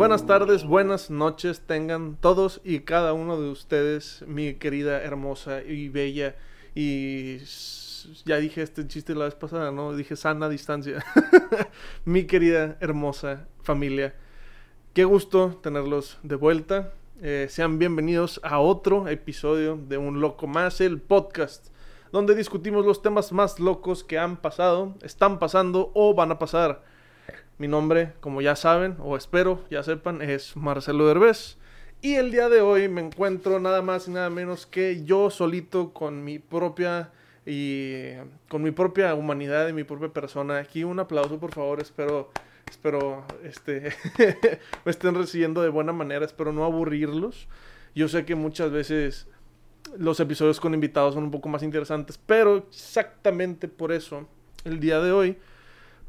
buenas tardes, buenas noches tengan todos y cada uno de ustedes, mi querida, hermosa y bella y ya dije este chiste la vez pasada, ¿no? Dije sana distancia. mi querida, hermosa familia. Qué gusto tenerlos de vuelta. Eh, sean bienvenidos a otro episodio de Un Loco Más, el podcast, donde discutimos los temas más locos que han pasado, están pasando o van a pasar. Mi nombre, como ya saben, o espero ya sepan, es Marcelo Derbez. Y el día de hoy me encuentro nada más y nada menos que yo solito con mi propia y con mi propia humanidad y mi propia persona. Aquí un aplauso, por favor. Espero, espero, este, me estén recibiendo de buena manera. Espero no aburrirlos. Yo sé que muchas veces los episodios con invitados son un poco más interesantes, pero exactamente por eso el día de hoy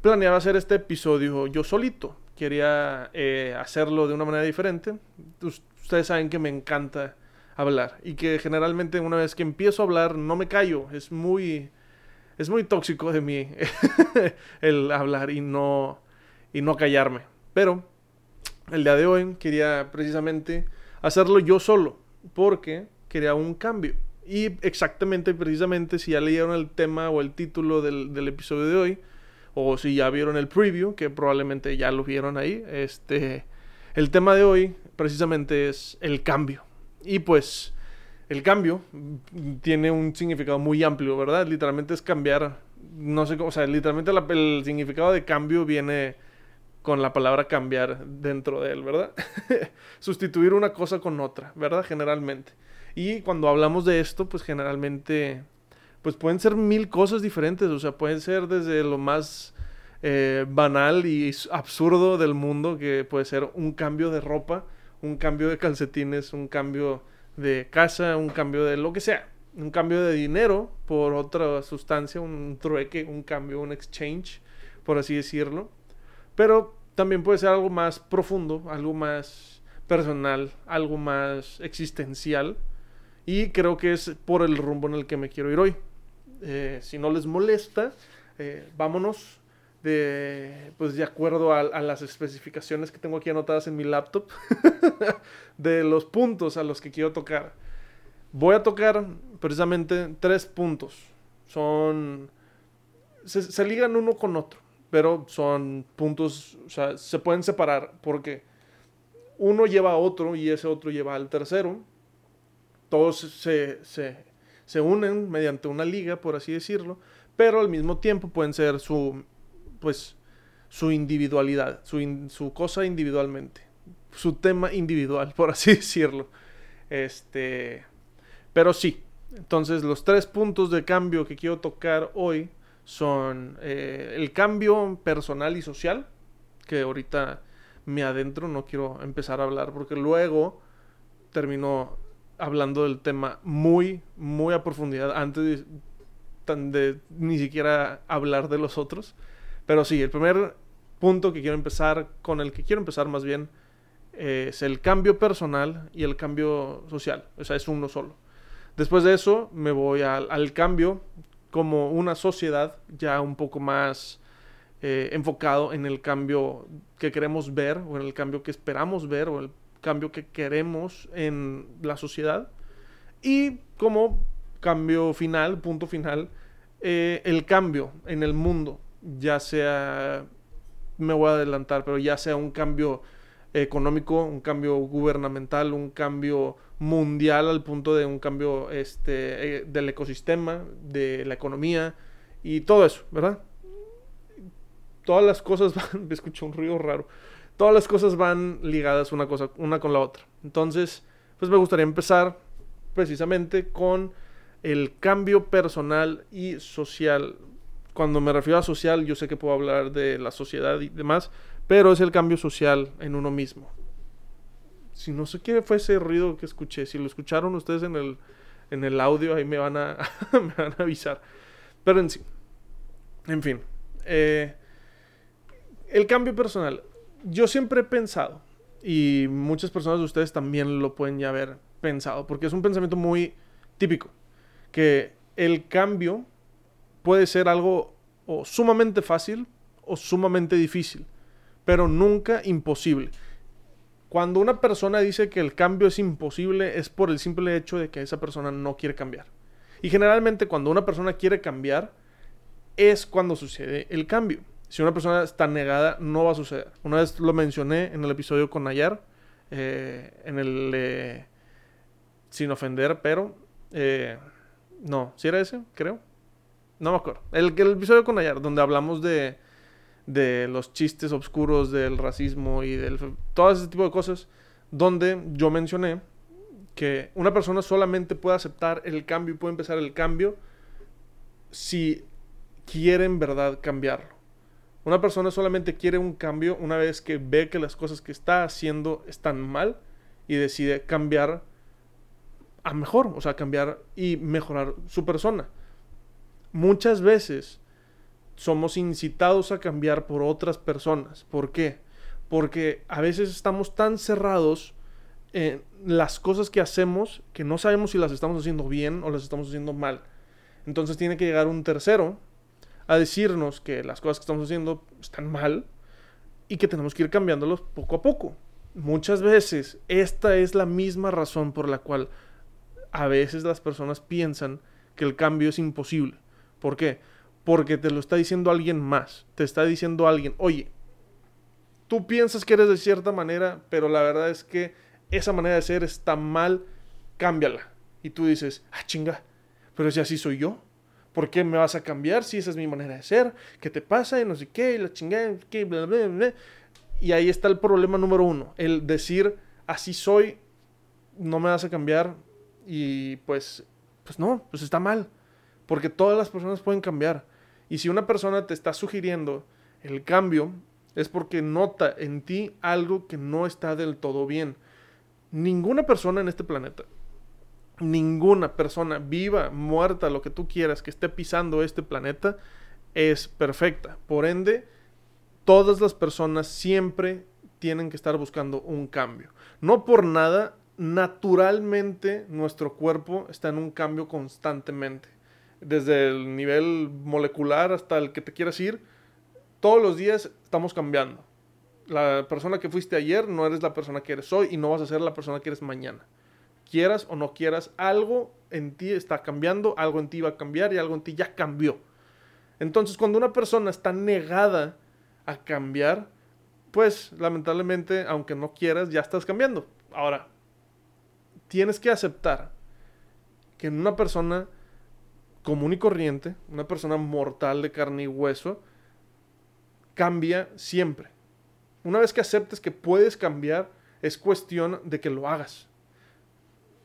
planeaba hacer este episodio yo solito. Quería eh, hacerlo de una manera diferente. Ustedes saben que me encanta hablar y que generalmente una vez que empiezo a hablar no me callo. Es muy, es muy tóxico de mí el hablar y no, y no callarme. Pero el día de hoy quería precisamente hacerlo yo solo porque quería un cambio. Y exactamente, precisamente, si ya leyeron el tema o el título del, del episodio de hoy, o si ya vieron el preview, que probablemente ya lo vieron ahí, este, el tema de hoy precisamente es el cambio. Y pues el cambio tiene un significado muy amplio, ¿verdad? Literalmente es cambiar, no sé cómo, o sea, literalmente el significado de cambio viene con la palabra cambiar dentro de él, ¿verdad? Sustituir una cosa con otra, ¿verdad? Generalmente. Y cuando hablamos de esto, pues generalmente pues pueden ser mil cosas diferentes, o sea, pueden ser desde lo más eh, banal y absurdo del mundo, que puede ser un cambio de ropa, un cambio de calcetines, un cambio de casa, un cambio de lo que sea, un cambio de dinero por otra sustancia, un trueque, un cambio, un exchange, por así decirlo. Pero también puede ser algo más profundo, algo más personal, algo más existencial. Y creo que es por el rumbo en el que me quiero ir hoy. Eh, si no les molesta, eh, vámonos de, pues de acuerdo a, las especificaciones que tengo aquí anotadas en mi laptop, de los puntos a los que quiero tocar. Voy a tocar precisamente tres puntos. Son, se, se ligan uno con otro, pero son puntos, o sea, se pueden separar porque uno lleva a otro y ese otro lleva al tercero. Todos se, se se unen mediante una liga, por así decirlo, pero al mismo tiempo pueden ser su, pues, su individualidad, su, su cosa individualmente, su tema individual, por así decirlo. Este, pero sí, entonces los tres puntos de cambio que quiero tocar hoy son eh, el cambio personal y social, que ahorita me adentro, no quiero empezar a hablar porque luego termino hablando del tema muy, muy a profundidad antes de, ni siquiera hablar de los otros. Pero sí, el primer punto que quiero empezar, con el que quiero empezar más bien, es el cambio personal y el cambio social. O sea, es uno solo. Después de eso me voy al, cambio como una sociedad ya un poco más eh, enfocado en el cambio que queremos ver o en el cambio que esperamos ver o el cambio que queremos en la sociedad. Y como cambio final, punto final, eh, el cambio en el mundo, ya sea, me voy a adelantar, pero ya sea un cambio económico, un cambio gubernamental, un cambio mundial al punto de un cambio este, eh, del ecosistema, de la economía y todo eso, ¿verdad? Todas las cosas van, me escucho un ruido raro todas las cosas van ligadas una, cosa, una con la otra. Entonces, pues me gustaría empezar precisamente con el cambio personal y social. Cuando me refiero a social, yo sé que puedo hablar de la sociedad y demás, pero es el cambio social en uno mismo. Si no sé qué fue ese ruido que escuché, si lo escucharon ustedes en el, en el audio, ahí me van a, me van a avisar. Pero en sí, en fin, eh, el cambio personal yo siempre he pensado, y muchas personas de ustedes también lo pueden ya haber pensado, porque es un pensamiento muy típico, que el cambio puede ser algo o sumamente fácil o sumamente difícil, pero nunca imposible. Cuando una persona dice que el cambio es imposible es por el simple hecho de que esa persona no quiere cambiar. Y generalmente cuando una persona quiere cambiar es cuando sucede el cambio. Si una persona está negada no va a suceder. Una vez lo mencioné en el episodio con Nayar, eh, en el... sin ofender, pero... Eh, no, si era ese, creo. No me acuerdo. El, el episodio con Nayar, donde hablamos de de los chistes oscuros del racismo y del todo ese tipo de cosas, donde yo mencioné que una persona solamente puede aceptar el cambio y puede empezar el cambio si quiere en verdad cambiarlo. Una persona solamente quiere un cambio una vez que ve que las cosas que está haciendo están mal y decide cambiar a mejor, o sea, cambiar y mejorar su persona. Muchas veces somos incitados a cambiar por otras personas. ¿Por qué? Porque a veces estamos tan cerrados en las cosas que hacemos que no sabemos si las estamos haciendo bien o las estamos haciendo mal. Entonces tiene que llegar un tercero a decirnos que las cosas que estamos haciendo están mal y que tenemos que ir cambiándolos poco a poco. Muchas veces esta es la misma razón por la cual a veces las personas piensan que el cambio es imposible. ¿Por qué? porque te lo está diciendo alguien más. Te está diciendo alguien, oye, tú piensas que eres de cierta manera, pero la verdad es que esa manera de ser está mal, cámbiala. Y tú dices, ah, chinga, pero si así soy yo, ¿por qué me vas a cambiar si esa es mi manera de ser? ¿Qué te pasa? Y no sé qué, y la chingada, bla. Y ahí está el problema número uno, el decir, así soy, no me vas a cambiar. Y pues, pues no, pues está mal. Porque todas las personas pueden cambiar. Y si una persona te está sugiriendo el cambio, es porque nota en ti algo que no está del todo bien. Ninguna persona en este planeta, ninguna persona viva, muerta, lo que tú quieras, que esté pisando este planeta, es perfecta. Por ende, todas las personas siempre tienen que estar buscando un cambio. No por nada, naturalmente nuestro cuerpo está en un cambio constantemente desde el nivel molecular hasta el que te quieras ir, todos los días estamos cambiando. La persona que fuiste ayer no eres la persona que eres hoy y no vas a ser la persona que eres mañana. Quieras o no quieras, algo en ti está cambiando, algo en ti va a cambiar y algo en ti ya cambió. Entonces, cuando una persona está negada a cambiar, pues lamentablemente, aunque no quieras, ya estás cambiando. Ahora, tienes que aceptar que en una persona común y corriente, una persona mortal de carne y hueso, cambia siempre. Una vez que aceptes que puedes cambiar, es cuestión de que lo hagas.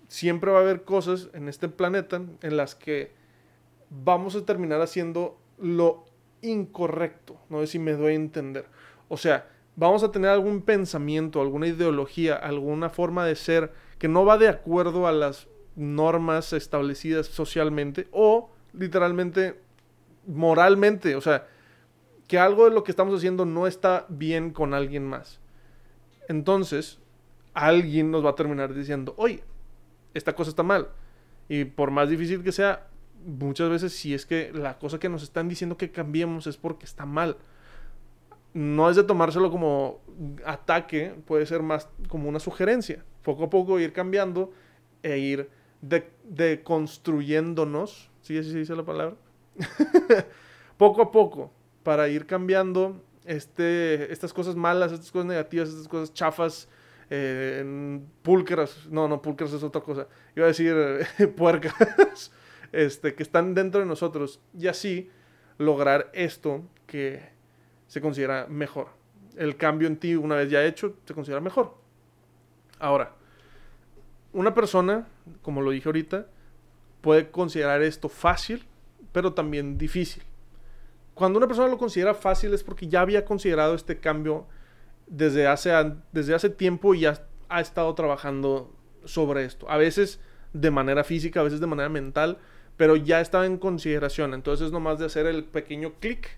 Siempre va a haber cosas en este planeta en las que vamos a terminar haciendo lo incorrecto. No sé si me doy a entender. O sea, vamos a tener algún pensamiento, alguna ideología, alguna forma de ser que no va de acuerdo a las normas establecidas socialmente o literalmente moralmente, o sea, que algo de lo que estamos haciendo no está bien con alguien más. Entonces, alguien nos va a terminar diciendo, oye, esta cosa está mal. Y por más difícil que sea, muchas veces si es que la cosa que nos están diciendo que cambiemos es porque está mal. No es de tomárselo como ataque, puede ser más como una sugerencia. Poco a poco ir cambiando e ir deconstruyéndonos, de ¿sí así se dice la palabra? poco a poco, para ir cambiando este, estas cosas malas, estas cosas negativas, estas cosas chafas, eh, púlqueras, no, no, púlqueras es otra cosa, iba a decir puercas, este, que están dentro de nosotros, y así lograr esto que se considera mejor. El cambio en ti, una vez ya hecho, se considera mejor. Ahora, una persona, como lo dije ahorita, puede considerar esto fácil, pero también difícil. Cuando una persona lo considera fácil es porque ya había considerado este cambio desde hace, desde hace tiempo y ya ha estado trabajando sobre esto. A veces de manera física, a veces de manera mental, pero ya estaba en consideración. Entonces es nomás de hacer el pequeño clic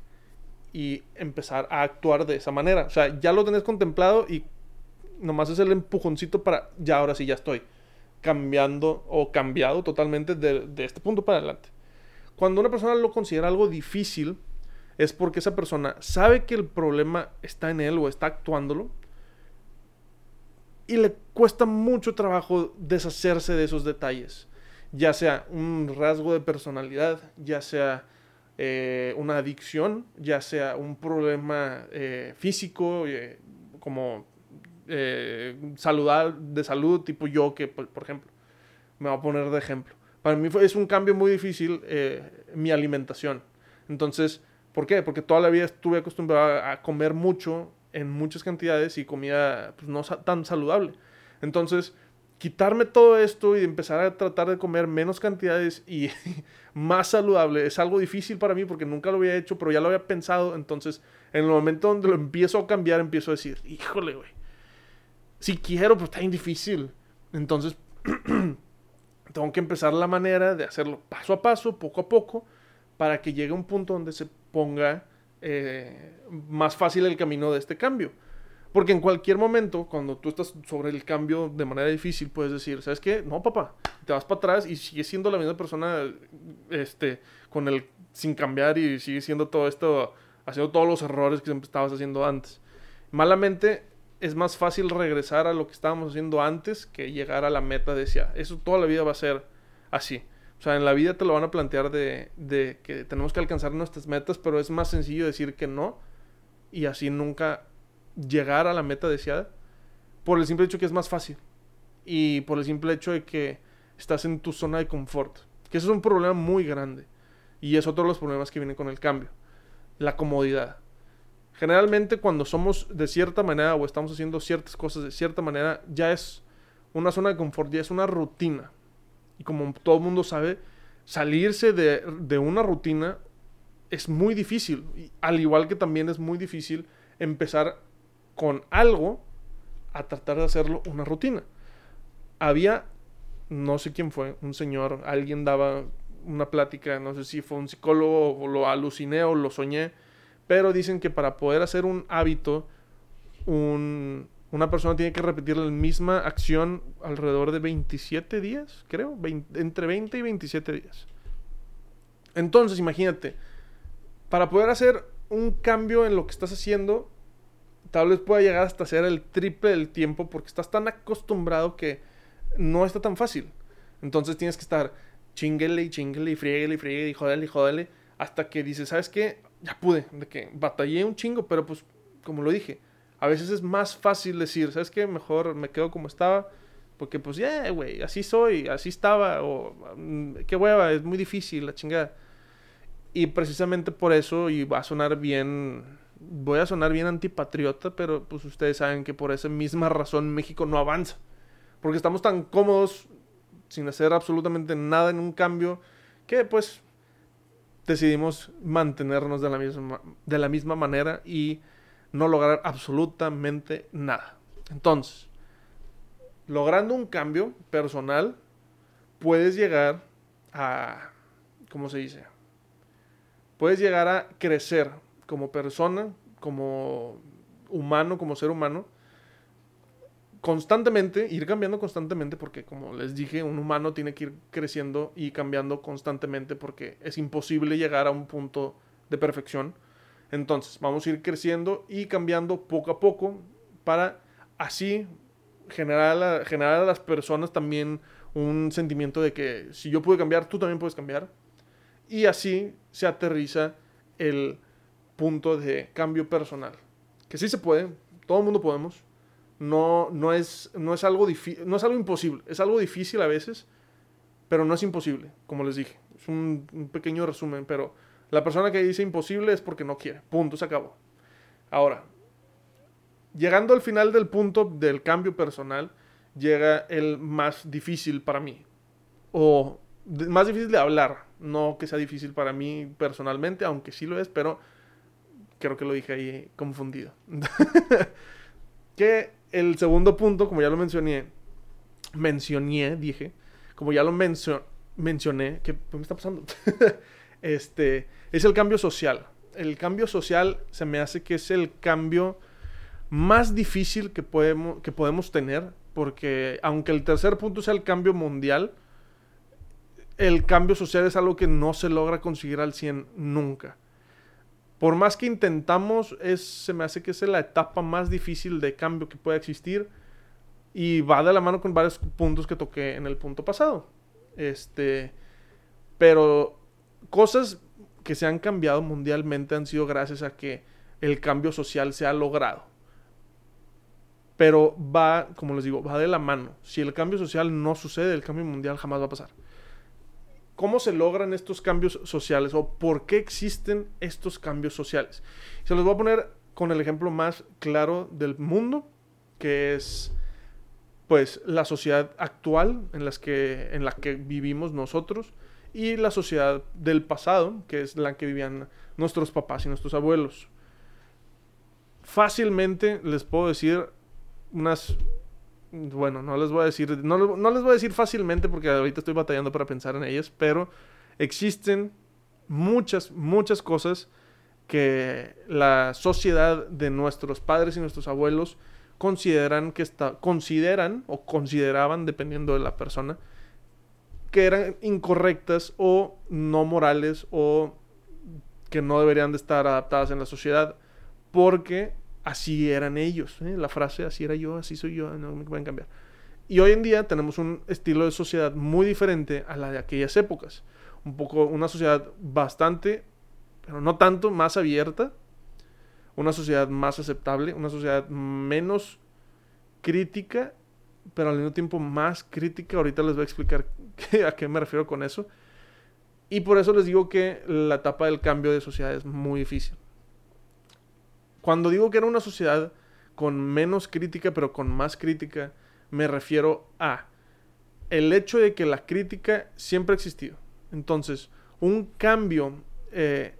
y empezar a actuar de esa manera. O sea, ya lo tenés contemplado y nomás es el empujoncito para ya ahora sí ya estoy cambiando o cambiado totalmente de, este punto para adelante. Cuando una persona lo considera algo difícil, es porque esa persona sabe que el problema está en él o está actuándolo y le cuesta mucho trabajo deshacerse de esos detalles, ya sea un rasgo de personalidad, ya sea eh, una adicción, ya sea un problema eh, físico, eh, como saludar, de salud, tipo yo, que por, ejemplo, me voy a poner de ejemplo. Para mí es un cambio muy difícil mi alimentación. Entonces, ¿por qué? Porque toda la vida estuve acostumbrado a comer mucho en muchas cantidades y comida pues, no tan saludable. Entonces, quitarme todo esto y empezar a tratar de comer menos cantidades y más saludable es algo difícil para mí porque nunca lo había hecho, pero ya lo había pensado. Entonces, en el momento donde lo empiezo a cambiar, empiezo a decir, híjole, güey, si quiero, pues está bien difícil. Entonces, tengo que empezar la manera de hacerlo paso a paso, poco a poco, para que llegue un punto donde se ponga eh, más fácil el camino de este cambio. Porque en cualquier momento, cuando tú estás sobre el cambio de manera difícil, puedes decir, ¿sabes qué? No, papá, te vas para atrás y sigues siendo la misma persona este, con el, sin cambiar y sigues siendo todo esto, haciendo todos los errores que estabas haciendo antes. Malamente, es más fácil regresar a lo que estábamos haciendo antes que llegar a la meta de decía, eso toda la vida va a ser así. O sea, en la vida te lo van a plantear de, de que tenemos que alcanzar nuestras metas, pero es más sencillo decir que no y así nunca llegar a la meta deseada por el simple hecho que es más fácil y por el simple hecho de que estás en tu zona de confort. Que eso es un problema muy grande y es otro de los problemas que vienen con el cambio. La comodidad. Generalmente cuando somos de cierta manera o estamos haciendo ciertas cosas de cierta manera, ya es una zona de confort, ya es una rutina. Y como todo el mundo sabe, salirse de, de una rutina es muy difícil. Al igual que también es muy difícil empezar con algo a tratar de hacerlo una rutina. Había, no sé quién fue, un señor, alguien daba una plática, no sé si fue un psicólogo o lo aluciné o lo soñé, pero dicen que para poder hacer un hábito, un, una persona tiene que repetir la misma acción alrededor de 27 días, creo, entre 20 y 27 días. Entonces, imagínate, para poder hacer un cambio en lo que estás haciendo, tal vez pueda llegar hasta ser el triple del tiempo porque estás tan acostumbrado que no está tan fácil. Entonces tienes que estar chinguele y chinguele y frieguele y frieguele y jodele y jodele hasta que dices, ¿sabes qué? Ya pude, de que batallé un chingo, pero pues, como lo dije, a veces es más fácil decir, ¿sabes qué? Mejor me quedo como estaba, porque pues ya, güey, así soy, así estaba, o mm, qué hueva, es muy difícil la chingada. Y precisamente por eso, y va a sonar bien, voy a sonar bien antipatriota, pero pues ustedes saben que por esa misma razón México no avanza. Porque estamos tan cómodos, sin hacer absolutamente nada en un cambio, que pues decidimos mantenernos de la misma, de la misma manera y no lograr absolutamente nada. Entonces, logrando un cambio personal, puedes llegar a, ¿cómo se dice? puedes llegar a crecer como persona, como humano, como ser humano, constantemente, ir cambiando constantemente, porque como les dije, un humano tiene que ir creciendo y cambiando constantemente porque es imposible llegar a un punto de perfección. Entonces, vamos a ir creciendo y cambiando poco a poco para así generar a, las personas también un sentimiento de que si yo pude cambiar, tú también puedes cambiar. Y así se aterriza el punto de cambio personal. Que sí se puede, todo el mundo podemos. No, no, es, no, es algo no es algo imposible, es algo difícil a veces, pero no es imposible, como les dije. Es un pequeño resumen, pero la persona que dice imposible es porque no quiere. Punto, se acabó. Ahora, llegando al final del punto del cambio personal, llega el más difícil para mí. O más difícil de hablar, no que sea difícil para mí personalmente, aunque sí lo es, pero creo que lo dije ahí confundido. que el segundo punto, como ya lo mencioné, mencioné, dije, como ya lo mencioné, ¿qué me está pasando? este, es el cambio social. El cambio social se me hace que es el cambio más difícil que podemos, que podemos tener, porque aunque el tercer punto sea el cambio mundial, el cambio social es algo que no se logra conseguir al 100 nunca. Por más que intentamos, es, se me hace que es la etapa más difícil de cambio que pueda existir, Y va de la mano con varios puntos que toqué en el punto pasado. Este, pero cosas que se han cambiado mundialmente han sido gracias a que el cambio social se ha logrado. Pero va, como les digo, va de la mano. Si el cambio social no sucede, el cambio mundial jamás va a pasar. ¿Cómo se logran estos cambios sociales o por qué existen estos cambios sociales? Se los voy a poner con el ejemplo más claro del mundo, que es pues la sociedad actual en, las que, en la que vivimos nosotros y la sociedad del pasado, que es la que vivían nuestros papás y nuestros abuelos. Fácilmente les puedo decir unas bueno, no les voy a decir, no, no, les voy a decir fácilmente porque ahorita estoy batallando para pensar en ellas, pero existen muchas, muchas cosas que la sociedad de nuestros padres y nuestros abuelos consideran que está, consideran o consideraban, dependiendo de la persona, que eran incorrectas o no morales o que no deberían de estar adaptadas en la sociedad porque así eran ellos. ¿eh? La frase, así era yo, así soy yo, no me pueden cambiar. Y hoy en día tenemos un estilo de sociedad muy diferente a la de aquellas épocas. Un poco, una sociedad bastante, pero no tanto, más abierta. Una sociedad más aceptable, una sociedad menos crítica, pero al mismo tiempo más crítica. Ahorita les voy a explicar a qué me refiero con eso. Y por eso les digo que la etapa del cambio de sociedad es muy difícil. Cuando digo que era una sociedad con menos crítica, pero con más crítica, me refiero a el hecho de que la crítica siempre ha existido. Entonces, un cambio eh,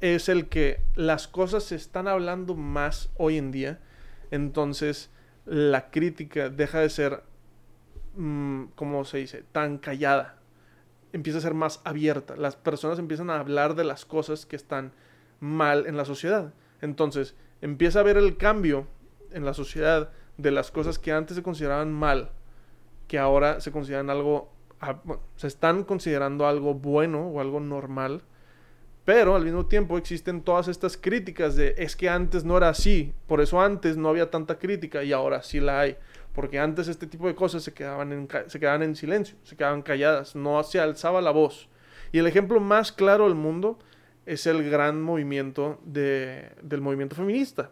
es el que las cosas se están hablando más hoy en día. Entonces, la crítica deja de ser, mm, ¿cómo se dice?, tan callada. Empieza a ser más abierta. Las personas empiezan a hablar de las cosas que están mal en la sociedad. Entonces, empieza a ver el cambio en la sociedad de las cosas que antes se consideraban mal, que ahora se consideran algo, ah, se están considerando algo bueno o algo normal, pero al mismo tiempo existen todas estas críticas de es que antes no era así, por eso antes no había tanta crítica y ahora sí la hay, porque antes este tipo de cosas se quedaban en, se quedaban en silencio, se quedaban calladas, no se alzaba la voz. Y el ejemplo más claro del mundo es el gran movimiento de, del movimiento feminista,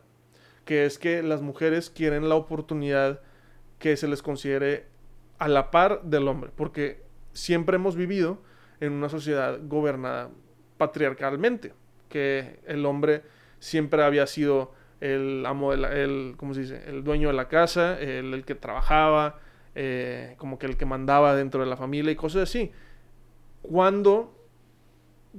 que es que las mujeres quieren la oportunidad que se les considere a la par del hombre, porque siempre hemos vivido en una sociedad gobernada patriarcalmente, que el hombre siempre había sido el amo de el, ¿cómo se dice? el dueño de la casa, el, que trabajaba, eh, como que el que mandaba dentro de la familia y cosas así. Cuando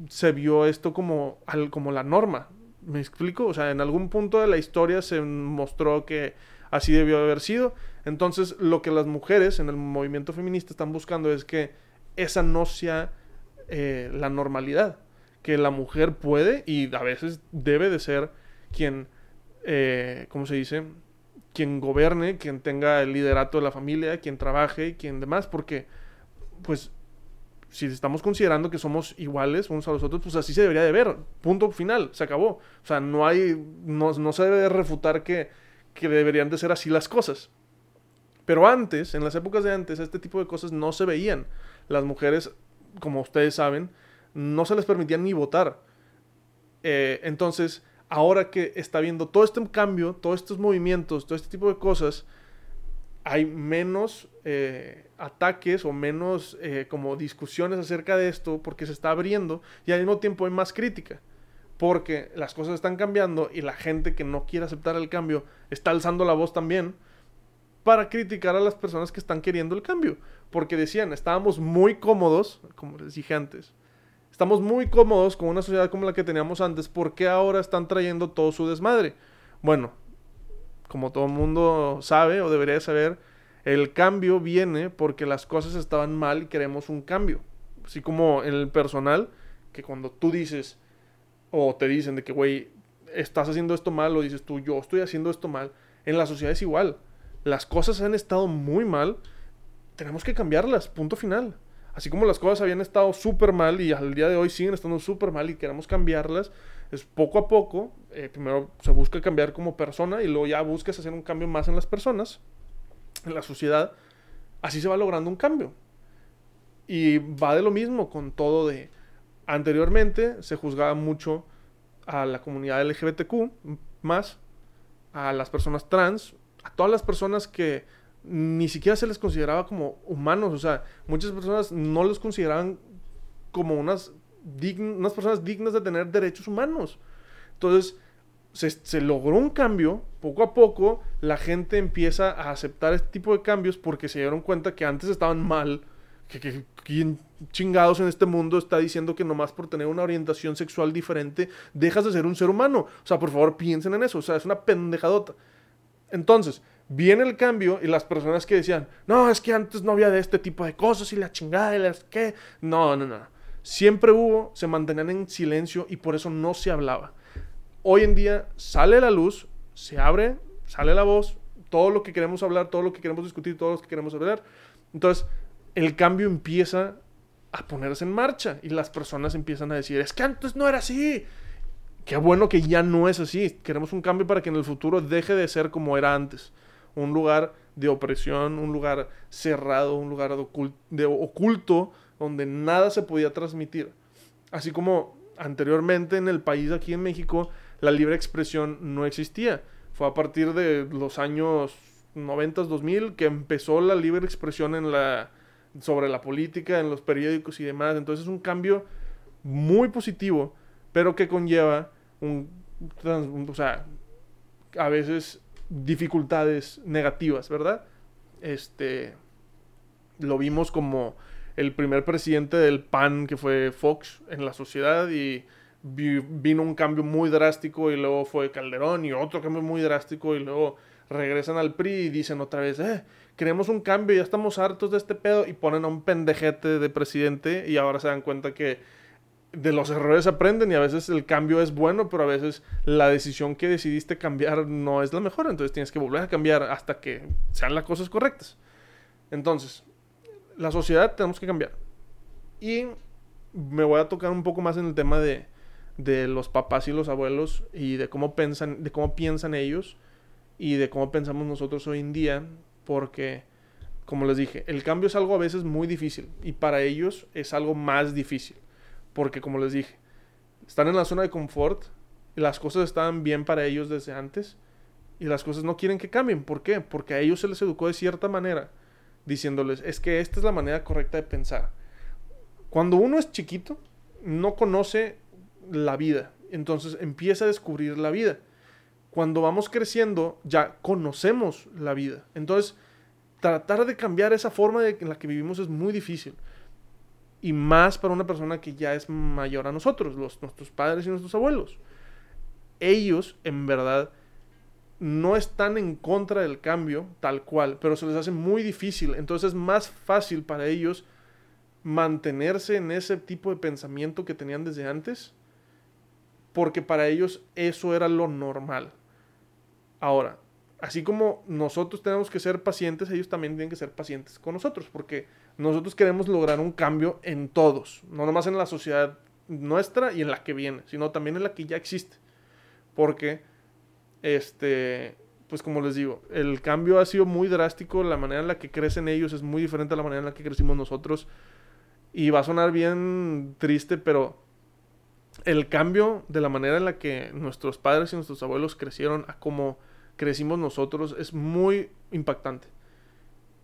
se vio esto como, como la norma. ¿Me explico? O sea, en algún punto de la historia se mostró que así debió haber sido. Entonces, lo que las mujeres en el movimiento feminista están buscando es que esa no sea eh, la normalidad. Que la mujer puede y a veces debe de ser quien, eh, ¿cómo se dice? Quien gobierne, quien tenga el liderato de la familia, quien trabaje quien demás. Porque, pues, si estamos considerando que somos iguales unos a los otros, pues así se debería de ver. Punto final, se acabó. O sea, no hay, no, no se debe refutar que, que deberían de ser así las cosas. Pero antes, en las épocas de antes, este tipo de cosas no se veían. Las mujeres, como ustedes saben, no se les permitía ni votar. Eh, entonces, ahora que está viendo todo este cambio, todos estos movimientos, todo este tipo de cosas, hay menos eh, ataques o menos eh, como discusiones acerca de esto porque se está abriendo y al mismo tiempo hay más crítica porque las cosas están cambiando y la gente que no quiere aceptar el cambio está alzando la voz también para criticar a las personas que están queriendo el cambio porque decían estábamos muy cómodos como les dije antes estamos muy cómodos con una sociedad como la que teníamos antes ¿por qué ahora están trayendo todo su desmadre? bueno como todo el mundo sabe o debería saber, el cambio viene porque las cosas estaban mal y queremos un cambio. Así como en el personal, que cuando tú dices o te dicen de que, güey, estás haciendo esto mal o dices tú, yo estoy haciendo esto mal, en la sociedad es igual. Las cosas han estado muy mal, tenemos que cambiarlas, punto final. Así como las cosas habían estado súper mal y al día de hoy siguen estando súper mal y queremos cambiarlas, es poco a poco, eh, primero se busca cambiar como persona y luego ya buscas hacer un cambio más en las personas. en la sociedad, así se va logrando un cambio. Y va de lo mismo con todo de... Anteriormente se juzgaba mucho a la comunidad LGBTQ más, a las personas trans, a todas las personas que ni siquiera se les consideraba como humanos. O sea, muchas personas no los consideraban como unas, unas personas dignas de tener derechos humanos. Entonces, se, se, logró un cambio, poco a poco la gente empieza a aceptar este tipo de cambios porque se dieron cuenta que antes estaban mal, que, que, ¿quién chingados en este mundo está diciendo que nomás por tener una orientación sexual diferente dejas de ser un ser humano? O sea, por favor piensen en eso, o sea, es una pendejadota. Entonces, viene el cambio y las personas que decían, no, es que antes no había de este tipo de cosas y la chingada y las que... No, no, no. Siempre hubo, se mantenían en silencio y por eso no se hablaba hoy en día sale la luz, se abre, sale la voz, todo lo que queremos hablar, todo lo que queremos discutir, todo lo que queremos hablar. Entonces, el cambio empieza a ponerse en marcha y las personas empiezan a decir, es que antes no era así. Qué bueno que ya no es así. Queremos un cambio para que en el futuro deje de ser como era antes. Un lugar de opresión, un lugar cerrado, un lugar oculto, donde nada se podía transmitir. Así como anteriormente en el país, aquí en México, la libre expresión no existía. Fue a partir de los años 90, 2000 que empezó la libre expresión sobre la política, en los periódicos y demás. Entonces es un cambio muy positivo, pero que conlleva un, o sea, a veces dificultades negativas, ¿verdad? Este, lo vimos como el primer presidente del PAN que fue Fox en la sociedad y vino un cambio muy drástico y luego fue Calderón y otro cambio muy drástico y luego regresan al PRI y dicen otra vez, eh, queremos un cambio, ya estamos hartos de este pedo y ponen a un pendejete de presidente y ahora se dan cuenta que de los errores aprenden y a veces el cambio es bueno, pero a veces la decisión que decidiste cambiar no es la mejor, entonces tienes que volver a cambiar hasta que sean las cosas correctas. Entonces, la sociedad tenemos que cambiar. Y me voy a tocar un poco más en el tema de, de los papás y los abuelos y de cómo piensan, de cómo piensan ellos y de cómo pensamos nosotros hoy en día, porque como les dije, el cambio es algo a veces muy difícil y para ellos es algo más difícil, porque como les dije, están en la zona de confort, y las cosas estaban bien para ellos desde antes y las cosas no quieren que cambien, ¿por qué? Porque a ellos se les educó de cierta manera, diciéndoles, es que esta es la manera correcta de pensar. Cuando uno es chiquito, no conoce la vida. Entonces empieza a descubrir la vida. Cuando vamos creciendo, ya conocemos la vida. Entonces, tratar de cambiar esa forma de, en la que vivimos es muy difícil. Y más para una persona que ya es mayor a nosotros, los, nuestros padres y nuestros abuelos. Ellos, en verdad, no están en contra del cambio tal cual, pero se les hace muy difícil. Entonces es más fácil para ellos mantenerse en ese tipo de pensamiento que tenían desde antes porque para ellos eso era lo normal. Ahora, así como nosotros tenemos que ser pacientes, ellos también tienen que ser pacientes con nosotros, porque nosotros queremos lograr un cambio en todos, no nomás en la sociedad nuestra y en la que viene, sino también en la que ya existe. Porque, este, pues como les digo, el cambio ha sido muy drástico, la manera en la que crecen ellos es muy diferente a la manera en la que crecimos nosotros. Y va a sonar bien triste, pero el cambio de la manera en la que nuestros padres y nuestros abuelos crecieron a como crecimos nosotros es muy impactante.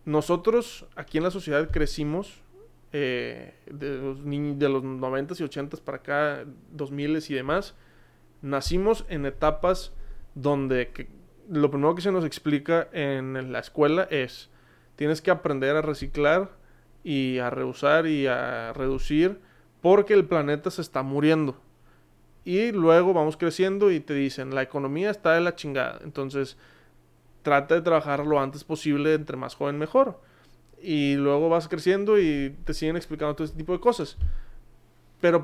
Nosotros aquí en la sociedad crecimos eh, de, los de los 90 y 80 para acá, 2000 y demás. Nacimos en etapas donde lo primero que se nos explica en la escuela es tienes que aprender a reciclar y a reusar y a reducir porque el planeta se está muriendo. Y luego vamos creciendo y te dicen, la economía está de la chingada. Entonces, trata de trabajar lo antes posible, entre más joven mejor. Y luego vas creciendo y te siguen explicando todo este tipo de cosas. Pero,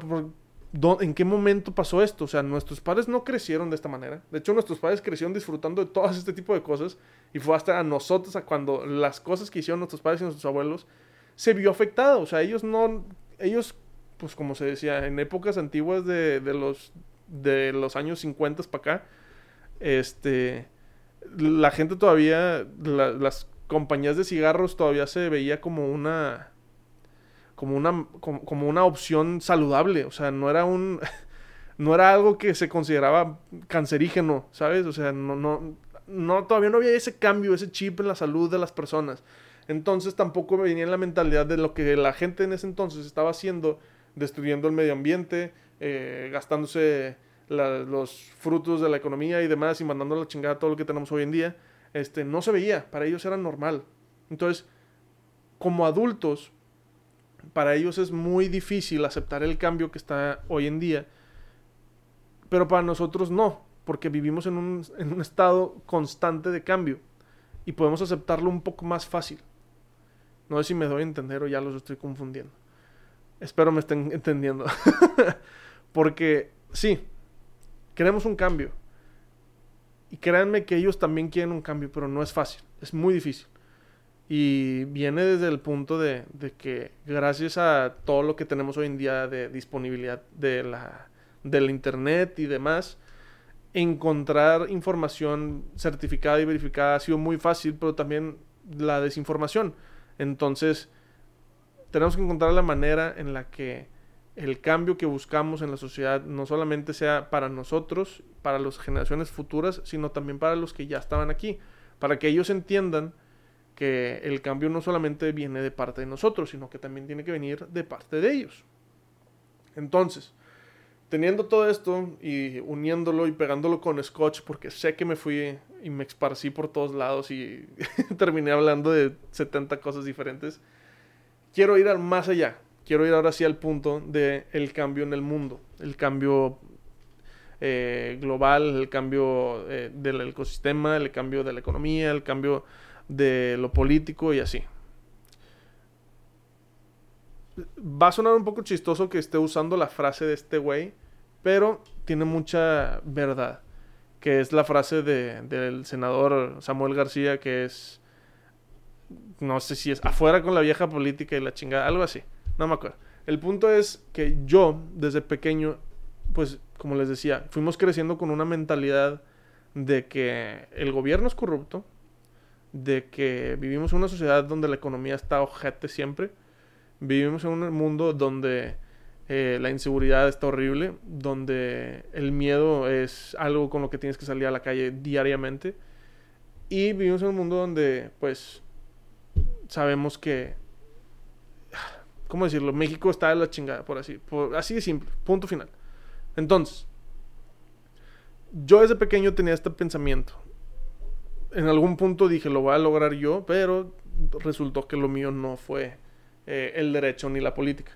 ¿en qué momento pasó esto? O sea, nuestros padres no crecieron de esta manera. De hecho, nuestros padres crecieron disfrutando de todo este tipo de cosas. Y fue hasta a nosotros, a cuando las cosas que hicieron nuestros padres y nuestros abuelos, se vio afectado. O sea, ellos no, ellos pues como se decía, en épocas antiguas de, de los, de los años 50 para acá, este, la gente todavía, las compañías de cigarros todavía se veía como una como una como, una opción saludable, o sea, no era un no era algo que se consideraba cancerígeno, ¿sabes? O sea, no no no todavía no había ese cambio, ese chip en la salud de las personas. Entonces tampoco venía en la mentalidad de lo que la gente en ese entonces estaba haciendo, destruyendo el medio ambiente, eh, gastándose los frutos de la economía y demás y mandando la chingada todo lo que tenemos hoy en día, este, no se veía, para ellos era normal. Entonces, como adultos, para ellos es muy difícil aceptar el cambio que está hoy en día, pero para nosotros no, porque vivimos en un, en un estado constante de cambio y podemos aceptarlo un poco más fácil. No sé si me doy a entender o ya los estoy confundiendo. Espero me estén entendiendo. porque sí, queremos un cambio. Y créanme que ellos también quieren un cambio, pero no es fácil, es muy difícil. Y viene desde el punto de, que gracias a todo lo que tenemos hoy en día de disponibilidad de la, del Internet y demás, encontrar información certificada y verificada ha sido muy fácil, pero también la desinformación. Entonces, tenemos que encontrar la manera en la que el cambio que buscamos en la sociedad no solamente sea para nosotros, para las generaciones futuras, sino también para los que ya estaban aquí, para que ellos entiendan que el cambio no solamente viene de parte de nosotros, sino que también tiene que venir de parte de ellos. Entonces, teniendo todo esto y uniéndolo y pegándolo con Scotch, porque sé que me fui y me esparcí por todos lados y terminé hablando de 70 cosas diferentes, quiero ir al más allá quiero ir ahora sí al punto del el cambio en el mundo, el cambio eh, global, el cambio eh, del ecosistema, el cambio de la economía, el cambio de lo político y así. Va a sonar un poco chistoso que esté usando la frase de este güey, pero tiene mucha verdad, que es la frase de, del senador Samuel García, que es, no sé si es afuera con la vieja política y la chingada, algo así. No me acuerdo. El punto es que yo, desde pequeño, pues, como les decía, fuimos creciendo con una mentalidad de que el gobierno es corrupto, de que vivimos en una sociedad donde la economía está ojete siempre, vivimos en un mundo donde eh, la inseguridad está horrible, donde el miedo es algo con lo que tienes que salir a la calle diariamente, y vivimos en un mundo donde, pues, sabemos que ¿cómo decirlo? México está de la chingada, por así, por, así de simple, punto final. Entonces, yo desde pequeño tenía este pensamiento. En algún punto dije, lo voy a lograr yo, pero resultó que lo mío no fue eh, el derecho ni la política.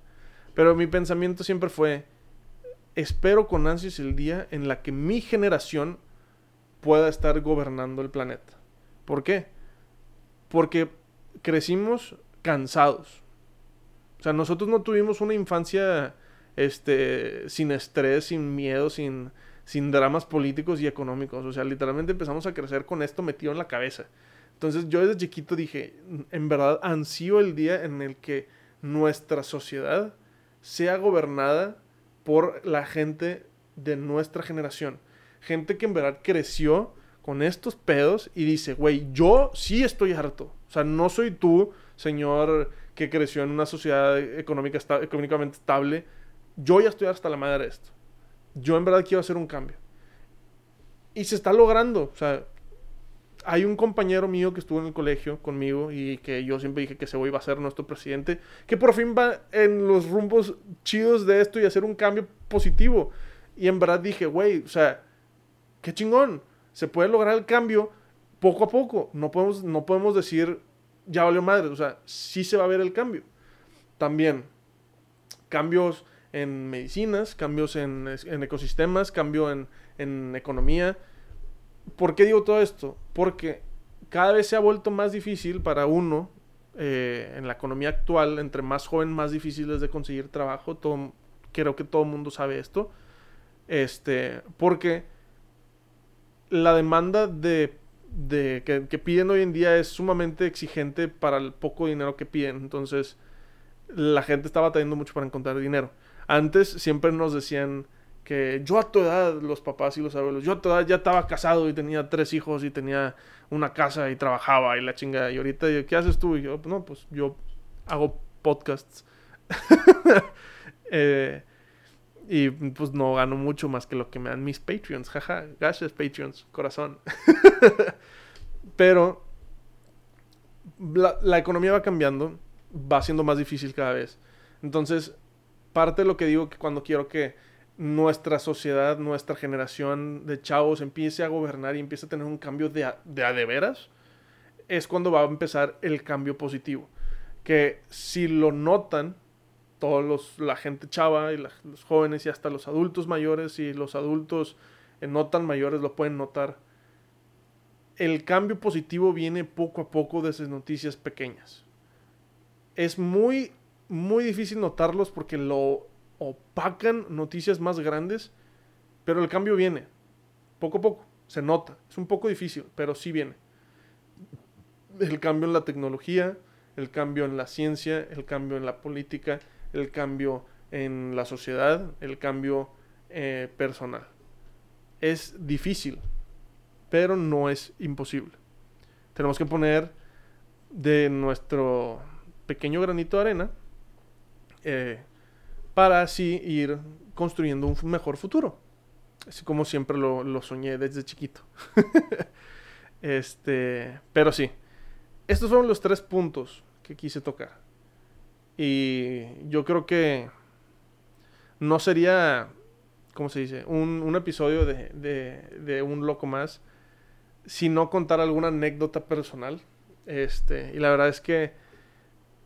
Pero mi pensamiento siempre fue, espero con ansias el día en la que mi generación pueda estar gobernando el planeta. ¿Por qué? Porque crecimos cansados o sea, nosotros no tuvimos una infancia este, sin estrés, sin miedo, sin, sin dramas políticos y económicos. O sea, literalmente empezamos a crecer con esto metido en la cabeza. Entonces yo desde chiquito dije, en verdad ansío el día en el que nuestra sociedad sea gobernada por la gente de nuestra generación. Gente que en verdad creció con estos pedos y dice, güey, yo sí estoy harto. O sea, no soy tú, señor que creció en una sociedad económica económicamente estable, yo ya estoy hasta la madre de esto. Yo en verdad quiero hacer un cambio. Y se está logrando. O sea, hay un compañero mío que estuvo en el colegio conmigo y que yo siempre dije que ese güey va a ser nuestro presidente, que por fin va en los rumbos chidos de esto y hacer un cambio positivo. Y en verdad dije, güey, o sea, qué chingón. Se puede lograr el cambio poco a poco. No podemos, no podemos decir, ya valió madre. O sea, sí se va a ver el cambio. También, cambios en medicinas, cambios en, ecosistemas, cambio en, economía. ¿Por qué digo todo esto? Porque cada vez se ha vuelto más difícil para uno, eh, en la economía actual, entre más joven, más difícil es de conseguir trabajo. Todo, creo que todo el mundo sabe esto. Este, porque la demanda de de, que, piden hoy en día es sumamente exigente para el poco dinero que piden. Entonces, la gente está batallando mucho para encontrar dinero. Antes siempre nos decían que yo a tu edad, los papás y los abuelos, yo a tu edad ya estaba casado y tenía tres hijos y tenía una casa y trabajaba y la chingada. Y ahorita, ¿qué haces tú? Y yo, no, pues yo hago podcasts. Eh, y pues no gano mucho más que lo que me dan mis Patreons. Jaja, gracias Patreons, corazón. Pero la, la economía va cambiando, va siendo más difícil cada vez. Entonces, parte de lo que digo que cuando quiero que nuestra sociedad, nuestra generación de chavos empiece a gobernar y empiece a tener un cambio de a de, veras, es cuando va a empezar el cambio positivo. Que si lo notan, todos los, la gente chava y los jóvenes y hasta los adultos mayores y los adultos eh, no tan mayores lo pueden notar. El cambio positivo viene poco a poco de esas noticias pequeñas. Es muy, muy difícil notarlos porque lo opacan noticias más grandes, pero el cambio viene, poco a poco, se nota, es un poco difícil, pero sí viene. El cambio en la tecnología, el cambio en la ciencia, el cambio en la política, el cambio en la sociedad, el cambio eh, personal. Es difícil, pero no es imposible. Tenemos que poner de nuestro pequeño granito de arena eh, para así ir construyendo un mejor futuro. Así como siempre lo, soñé desde chiquito. este, pero sí, estos fueron los tres puntos que quise tocar. Y yo creo que no sería, ¿cómo se dice? Un, un episodio de, de, un loco más si no contar alguna anécdota personal. Este, y la verdad es que,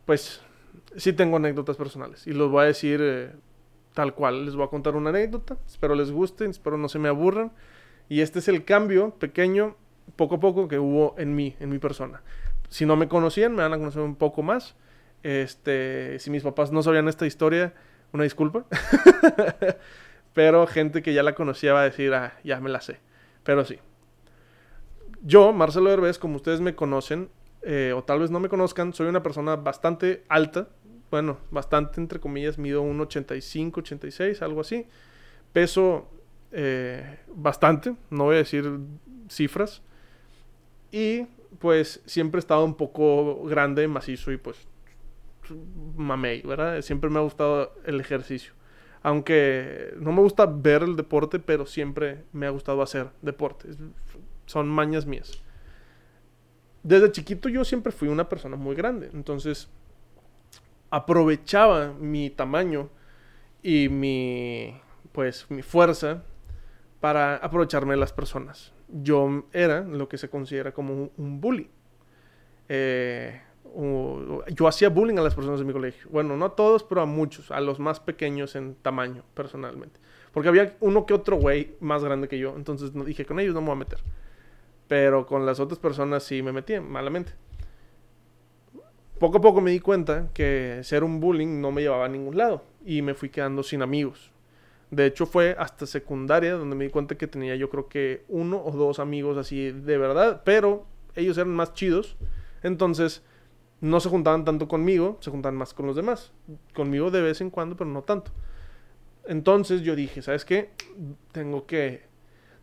pues, sí tengo anécdotas personales y los voy a decir eh, tal cual. Les voy a contar una anécdota, espero les guste, espero no se me aburran. Y este es el cambio pequeño, poco a poco, que hubo en mí, en mi persona. Si no me conocían, me van a conocer un poco más. Este, si mis papás no sabían esta historia, una disculpa. Pero gente que ya la conocía va a decir, ah, ya me la sé. Pero sí. Yo, Marcelo Herbés, como ustedes me conocen, eh, o tal vez no me conozcan, soy una persona bastante alta, bueno, bastante entre comillas, mido 1,85, 86, algo así. Peso eh, bastante, no voy a decir cifras. Y pues siempre he estado un poco grande, macizo y pues mamey, ¿verdad? Siempre me ha gustado el ejercicio. Aunque no me gusta ver el deporte, pero siempre me ha gustado hacer deporte. Son mañas mías desde chiquito yo siempre fui una persona muy grande. Entonces, aprovechaba mi tamaño y mi, pues, mi fuerza para aprovecharme de las personas. Yo era lo que se considera como un, bully. Eh, yo hacía bullying a las personas de mi colegio. Bueno, no a todos, pero a muchos, a los más pequeños en tamaño, personalmente. Porque había uno que otro güey más grande que yo. Entonces dije, con ellos no me voy a meter. Pero con las otras personas sí me metí malamente. Poco a poco me di cuenta que ser un bullying no me llevaba a ningún lado y me fui quedando sin amigos. De hecho fue hasta secundaria donde me di cuenta que tenía yo creo que uno o dos amigos así de verdad, pero ellos eran más chidos. Entonces no se juntaban tanto conmigo, se juntaban más con los demás. Conmigo de vez en cuando, pero no tanto. Entonces yo dije, ¿sabes qué? Tengo que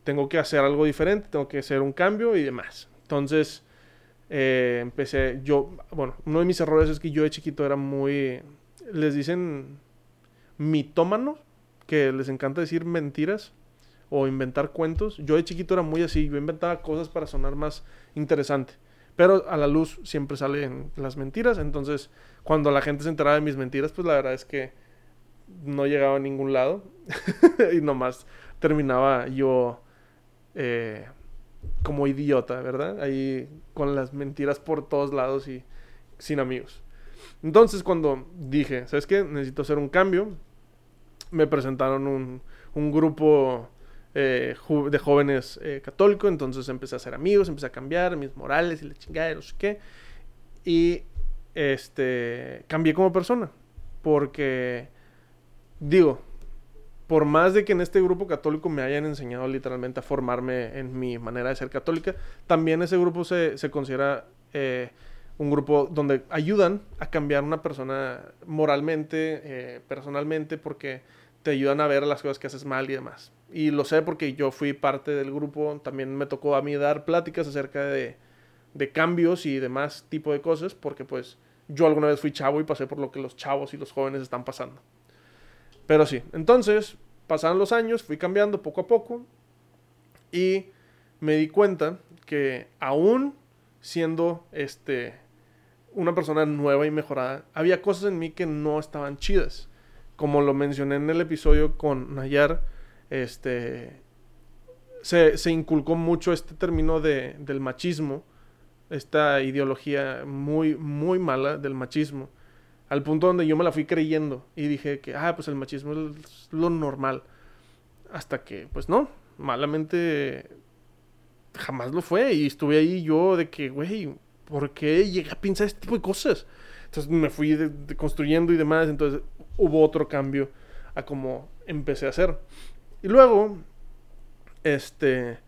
tengo que hacer algo diferente, tengo que hacer un cambio y demás. Entonces, eh, empecé, yo, bueno, uno de mis errores es que yo de chiquito era muy, les dicen mitómano, que les encanta decir mentiras o inventar cuentos. Yo de chiquito era muy así, yo inventaba cosas para sonar más interesante. Pero a la luz siempre salen las mentiras, entonces cuando la gente se enteraba de mis mentiras, pues la verdad es que no llegaba a ningún lado y nomás terminaba yo eh, como idiota, ¿verdad? Ahí con las mentiras por todos lados y sin amigos. Entonces cuando dije, ¿sabes qué? Necesito hacer un cambio, me presentaron un, un grupo eh, de jóvenes eh, católicos, entonces empecé a hacer amigos, empecé a cambiar mis morales y la chingada, no sé qué. Y este, cambié como persona, porque digo, por más de que en este grupo católico me hayan enseñado literalmente a formarme en mi manera de ser católica, también ese grupo se, considera eh, un grupo donde ayudan a cambiar una persona moralmente, eh, personalmente, porque te ayudan a ver las cosas que haces mal y demás. Y lo sé porque yo fui parte del grupo, también me tocó a mí dar pláticas acerca de, de cambios y demás tipo de cosas, porque pues yo alguna vez fui chavo y pasé por lo que los chavos y los jóvenes están pasando. Pero sí, entonces pasaron los años, fui cambiando poco a poco y me di cuenta que aún siendo este una persona nueva y mejorada, había cosas en mí que no estaban chidas. Como lo mencioné en el episodio con Nayar, este se, se inculcó mucho este término de, del machismo, esta ideología muy, muy mala del machismo, al punto donde yo me la fui creyendo y dije que, ah, pues el machismo es lo normal. Hasta que, pues no, malamente jamás lo fue. Y estuve ahí yo de que, güey, ¿por qué llegué a pensar este tipo de cosas? Entonces me fui construyendo y demás. Entonces hubo otro cambio a cómo empecé a hacer. Y luego, este,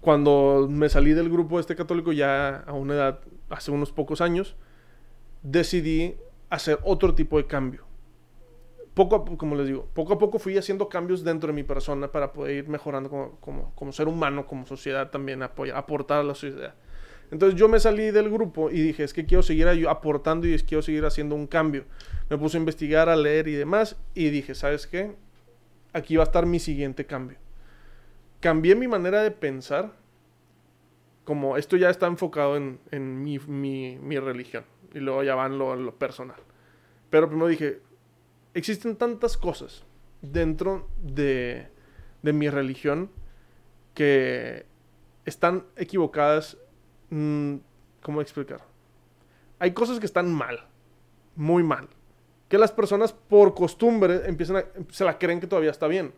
cuando me salí del grupo este católico ya a una edad, hace unos pocos años, decidí hacer otro tipo de cambio poco a, como les digo, poco a poco fui haciendo cambios dentro de mi persona para poder ir mejorando como, como, como ser humano, como sociedad también, apoyar, aportar a la sociedad. Entonces yo me salí del grupo y dije, es que quiero seguir aportando y es, quiero seguir haciendo un cambio. Me puse a investigar, a leer y demás y dije, ¿sabes qué? Aquí va a estar mi siguiente cambio. Cambié mi manera de pensar, como esto ya está enfocado en, en mi, religión y luego ya van lo, lo personal. Pero primero dije, existen tantas cosas dentro de, de mi religión que están equivocadas. Mm, ¿Cómo explicar? Hay cosas que están mal, muy mal. Que las personas por costumbre empiezan a, se la creen que todavía está bien.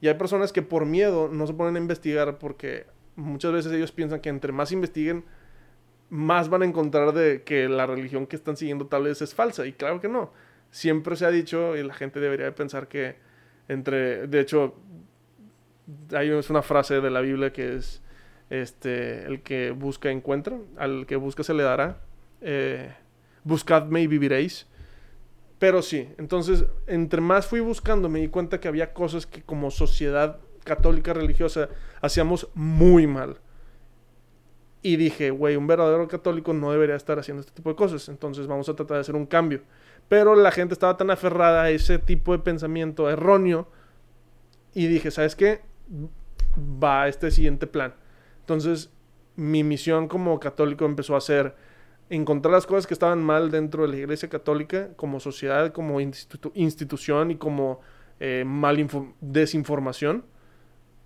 Y hay personas que por miedo no se ponen a investigar porque muchas veces ellos piensan que entre más investiguen, más van a encontrar de que la religión que están siguiendo tal vez es falsa. Y claro que no siempre se ha dicho, y la gente debería de pensar que entre, de hecho, hay una frase de la Biblia que es, este, el que busca encuentra, al que busca se le dará, eh, buscadme y viviréis. Pero sí, entonces, entre más fui buscando, me di cuenta que había cosas que como sociedad católica religiosa hacíamos muy mal. Y dije, güey, un verdadero católico no debería estar haciendo este tipo de cosas. Entonces vamos a tratar de hacer un cambio. Pero la gente estaba tan aferrada a ese tipo de pensamiento erróneo. Y dije, ¿sabes qué? Va a este siguiente plan. Entonces, mi misión como católico empezó a ser encontrar las cosas que estaban mal dentro de la iglesia católica, como sociedad, como institución y como eh, mal desinformación,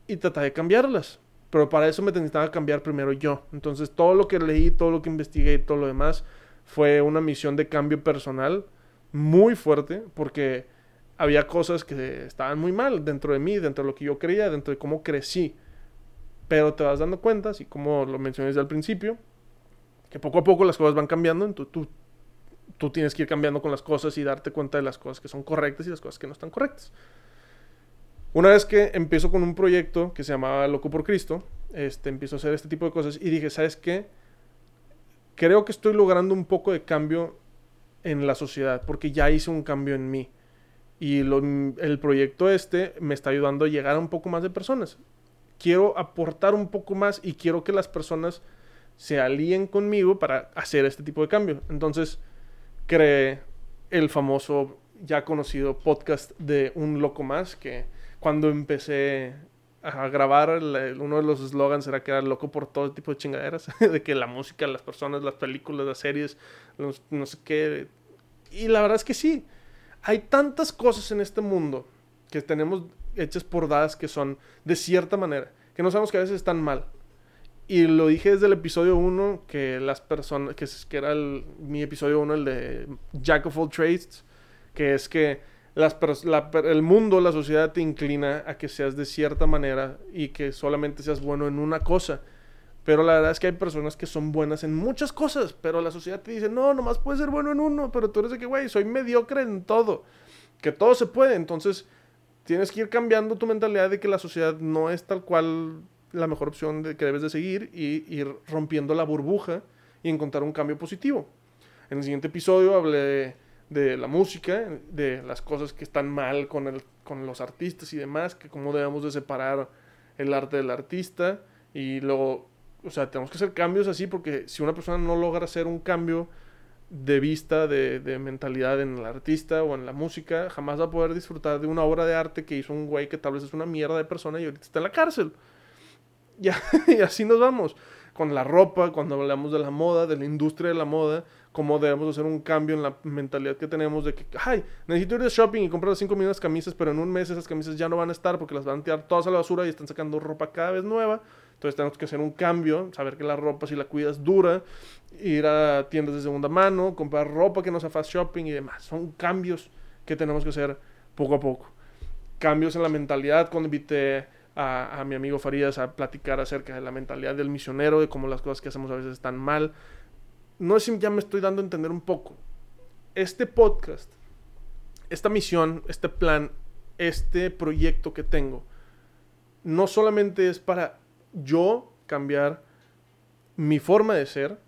y tratar de cambiarlas. Pero para eso me necesitaba cambiar primero yo. Entonces, todo lo que leí, todo lo que investigué y todo lo demás fue una misión de cambio personal muy fuerte porque había cosas que estaban muy mal dentro de mí, dentro de lo que yo creía, dentro de cómo crecí. Pero te vas dando cuenta, así como lo mencioné desde el principio, que poco a poco las cosas van cambiando, entonces tú, tú tienes que ir cambiando con las cosas y darte cuenta de las cosas que son correctas y las cosas que no están correctas. Una vez que empiezo con un proyecto que se llamaba Loco por Cristo, este, empiezo a hacer este tipo de cosas y dije, ¿sabes qué? Creo que estoy logrando un poco de cambio en la sociedad, porque ya hice un cambio en mí. Y el proyecto este me está ayudando a llegar a un poco más de personas. Quiero aportar un poco más y quiero que las personas se alíen conmigo para hacer este tipo de cambio. Entonces, creé el famoso, ya conocido podcast de Un Loco Más, que cuando empecé a grabar, uno de los eslogans era que loco por todo tipo de chingaderas, de que la música, las personas, las películas, las series, no sé qué. Y la verdad es que sí, hay tantas cosas en este mundo que tenemos hechas por dadas que son de cierta manera, que no sabemos que a veces están mal. Y lo dije desde el episodio 1, que las personas, que, que era mi episodio 1, el de Jack of all trades, que es que el mundo, la sociedad te inclina a que seas de cierta manera y que solamente seas bueno en una cosa. Pero la verdad es que hay personas que son buenas en muchas cosas, pero la sociedad te dice, no, nomás puedes ser bueno en uno, pero tú eres de que, güey, soy mediocre en todo, que todo se puede. Entonces, tienes que ir cambiando tu mentalidad de que la sociedad no es tal cual la mejor opción que debes de seguir y ir rompiendo la burbuja y encontrar un cambio positivo. En el siguiente episodio hablé de la música, de las cosas que están mal con, el, con los artistas y demás, que cómo debemos de separar el arte del artista y luego, o sea, tenemos que hacer cambios así porque si una persona no logra hacer un cambio de vista, de, de, mentalidad en el artista o en la música, jamás va a poder disfrutar de una obra de arte que hizo un güey que tal vez es una mierda de persona y ahorita está en la cárcel. Ya, y así nos vamos. Con la ropa, cuando hablamos de la moda, de la industria de la moda, cómo debemos hacer un cambio en la mentalidad que tenemos de que, ay, necesito ir de shopping y comprar 5 millones de camisas, pero en un mes esas camisas ya no van a estar porque las van a tirar todas a la basura y están sacando ropa cada vez nueva. Entonces tenemos que hacer un cambio, saber que la ropa si la cuidas dura, ir a tiendas de segunda mano, comprar ropa que no sea fast shopping y demás. Son cambios que tenemos que hacer poco a poco. Cambios en la mentalidad. Cuando invité a, a mi amigo Farías a platicar acerca de la mentalidad del misionero, de cómo las cosas que hacemos a veces están mal, no sé si ya me estoy dando a entender un poco. Este podcast, esta misión, este plan, este proyecto que tengo, no solamente es para yo cambiar mi forma de ser,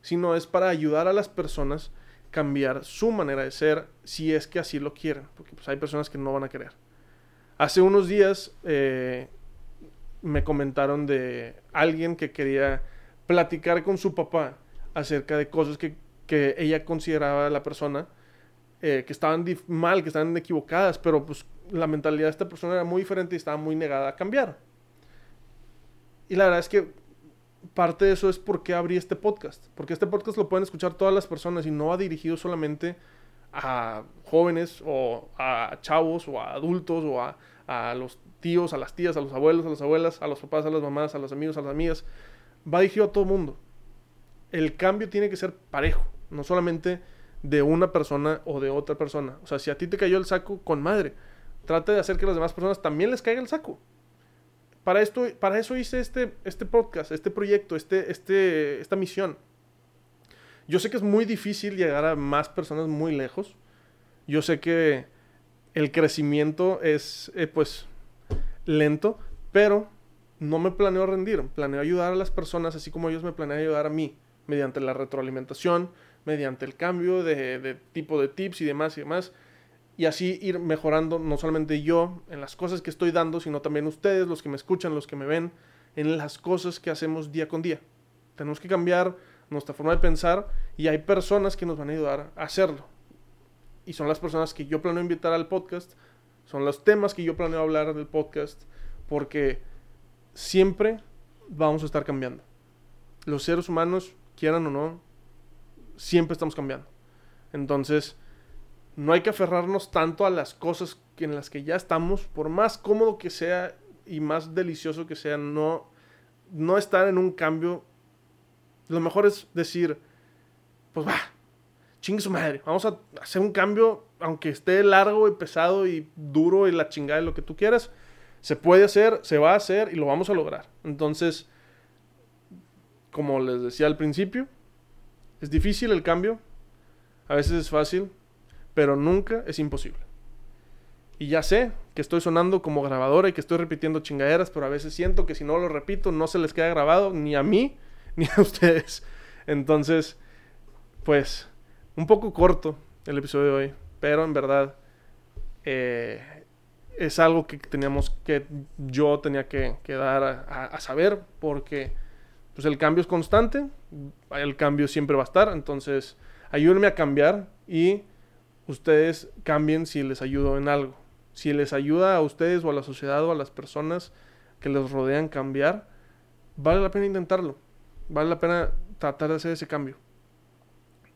sino es para ayudar a las personas cambiar su manera de ser si es que así lo quieren, porque pues, hay personas que no van a querer. Hace unos días eh, me comentaron de alguien que quería platicar con su papá acerca de cosas que, que ella consideraba la persona eh, que estaban mal, que estaban equivocadas, pero pues la mentalidad de esta persona era muy diferente y estaba muy negada a cambiar. Y la verdad es que parte de eso es por qué abrí este podcast. Porque este podcast lo pueden escuchar todas las personas y no va dirigido solamente a jóvenes o a chavos o a adultos o a, a los tíos, a las tías, a los abuelos, a las abuelas, a los papás, a las mamás, a los amigos, a las amigas. Va dirigido a todo mundo el cambio tiene que ser parejo, no solamente de una persona o de otra persona. O sea, si a ti te cayó el saco, con madre, trata de hacer que las demás personas también les caiga el saco. Para, esto, para eso hice este, este podcast, este proyecto, este, este, esta misión. Yo sé que es muy difícil llegar a más personas muy lejos. Yo sé que el crecimiento es, eh, pues, lento, pero no me planeo rendir. Planeo ayudar a las personas así como ellos me planean ayudar a mí mediante la retroalimentación, mediante el cambio de, tipo de tips y demás y demás. Y así ir mejorando no solamente yo en las cosas que estoy dando, sino también ustedes, los que me escuchan, los que me ven, en las cosas que hacemos día con día. Tenemos que cambiar nuestra forma de pensar y hay personas que nos van a ayudar a hacerlo. Y son las personas que yo planeo invitar al podcast, son los temas que yo planeo hablar del podcast, porque siempre vamos a estar cambiando. Los seres humanos quieran o no, siempre estamos cambiando. Entonces, no hay que aferrarnos tanto a las cosas en las que ya estamos, por más cómodo que sea y más delicioso que sea, no, no estar en un cambio. Lo mejor es decir, pues va, chingue su madre, vamos a hacer un cambio, aunque esté largo y pesado y duro y la chingada de lo que tú quieras, se puede hacer, se va a hacer y lo vamos a lograr. Entonces, como les decía al principio, es difícil el cambio, a veces es fácil, pero nunca es imposible. Y ya sé que estoy sonando como grabadora y que estoy repitiendo chingaderas, pero a veces siento que si no lo repito no se les queda grabado ni a mí ni a ustedes. Entonces, pues, un poco corto el episodio de hoy, pero en verdad eh, es algo que teníamos que, yo tenía que, dar a saber porque pues el cambio es constante, el cambio siempre va a estar, entonces ayúdenme a cambiar y ustedes cambien si les ayudo en algo. Si les ayuda a ustedes o a la sociedad o a las personas que les rodean cambiar, vale la pena intentarlo. Vale la pena tratar de hacer ese cambio.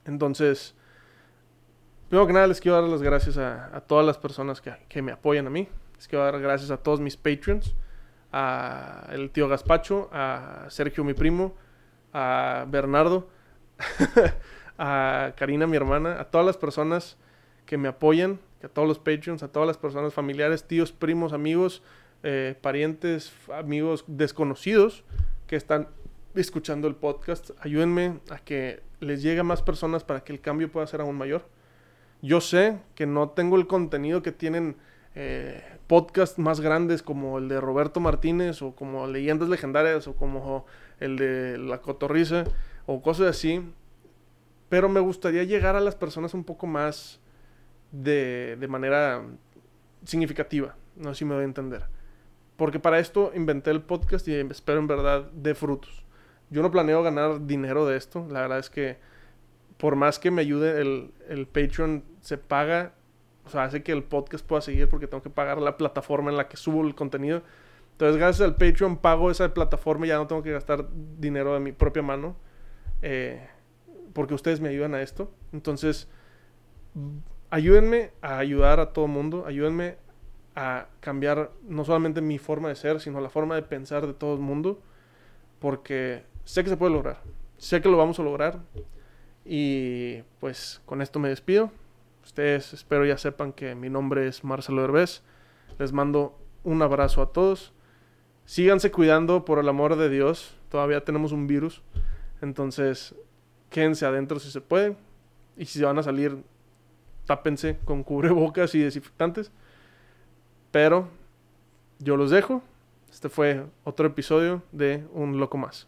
Entonces, primero que nada les quiero dar las gracias a, todas las personas que, que, me apoyan a mí. Les quiero dar gracias a todos mis Patreons a el tío Gaspacho, a Sergio mi primo, a Bernardo, a Karina mi hermana, a todas las personas que me apoyan, a todos los Patreons, a todas las personas familiares, tíos, primos, amigos, eh, parientes, amigos desconocidos que están escuchando el podcast. Ayúdenme a que les llegue a más personas para que el cambio pueda ser aún mayor. Yo sé que no tengo el contenido que tienen eh, podcasts más grandes como el de Roberto Martínez o como Leyendas Legendarias o como el de La Cotorriza o cosas así. Pero me gustaría llegar a las personas un poco más de, de manera significativa. No sé si me voy a entender. Porque para esto inventé el podcast y espero en verdad de frutos. Yo no planeo ganar dinero de esto. La verdad es que por más que me ayude el, el Patreon se paga. O sea, hace que el podcast pueda seguir porque tengo que pagar la plataforma en la que subo el contenido. Entonces, gracias al Patreon pago esa plataforma y ya no tengo que gastar dinero de mi propia mano. Eh, porque ustedes me ayudan a esto. Entonces, ayúdenme a ayudar a todo mundo. Ayúdenme a cambiar no solamente mi forma de ser, sino la forma de pensar de todo el mundo. Porque sé que se puede lograr. Sé que lo vamos a lograr. Y pues con esto me despido. Ustedes espero ya sepan que mi nombre es Marcelo Herbés. Les mando un abrazo a todos. Síganse cuidando por el amor de Dios. Todavía tenemos un virus. Entonces, quédense adentro si se puede. Y si van a salir, tápense con cubrebocas y desinfectantes. Pero yo los dejo. Este fue otro episodio de Un Loco Más.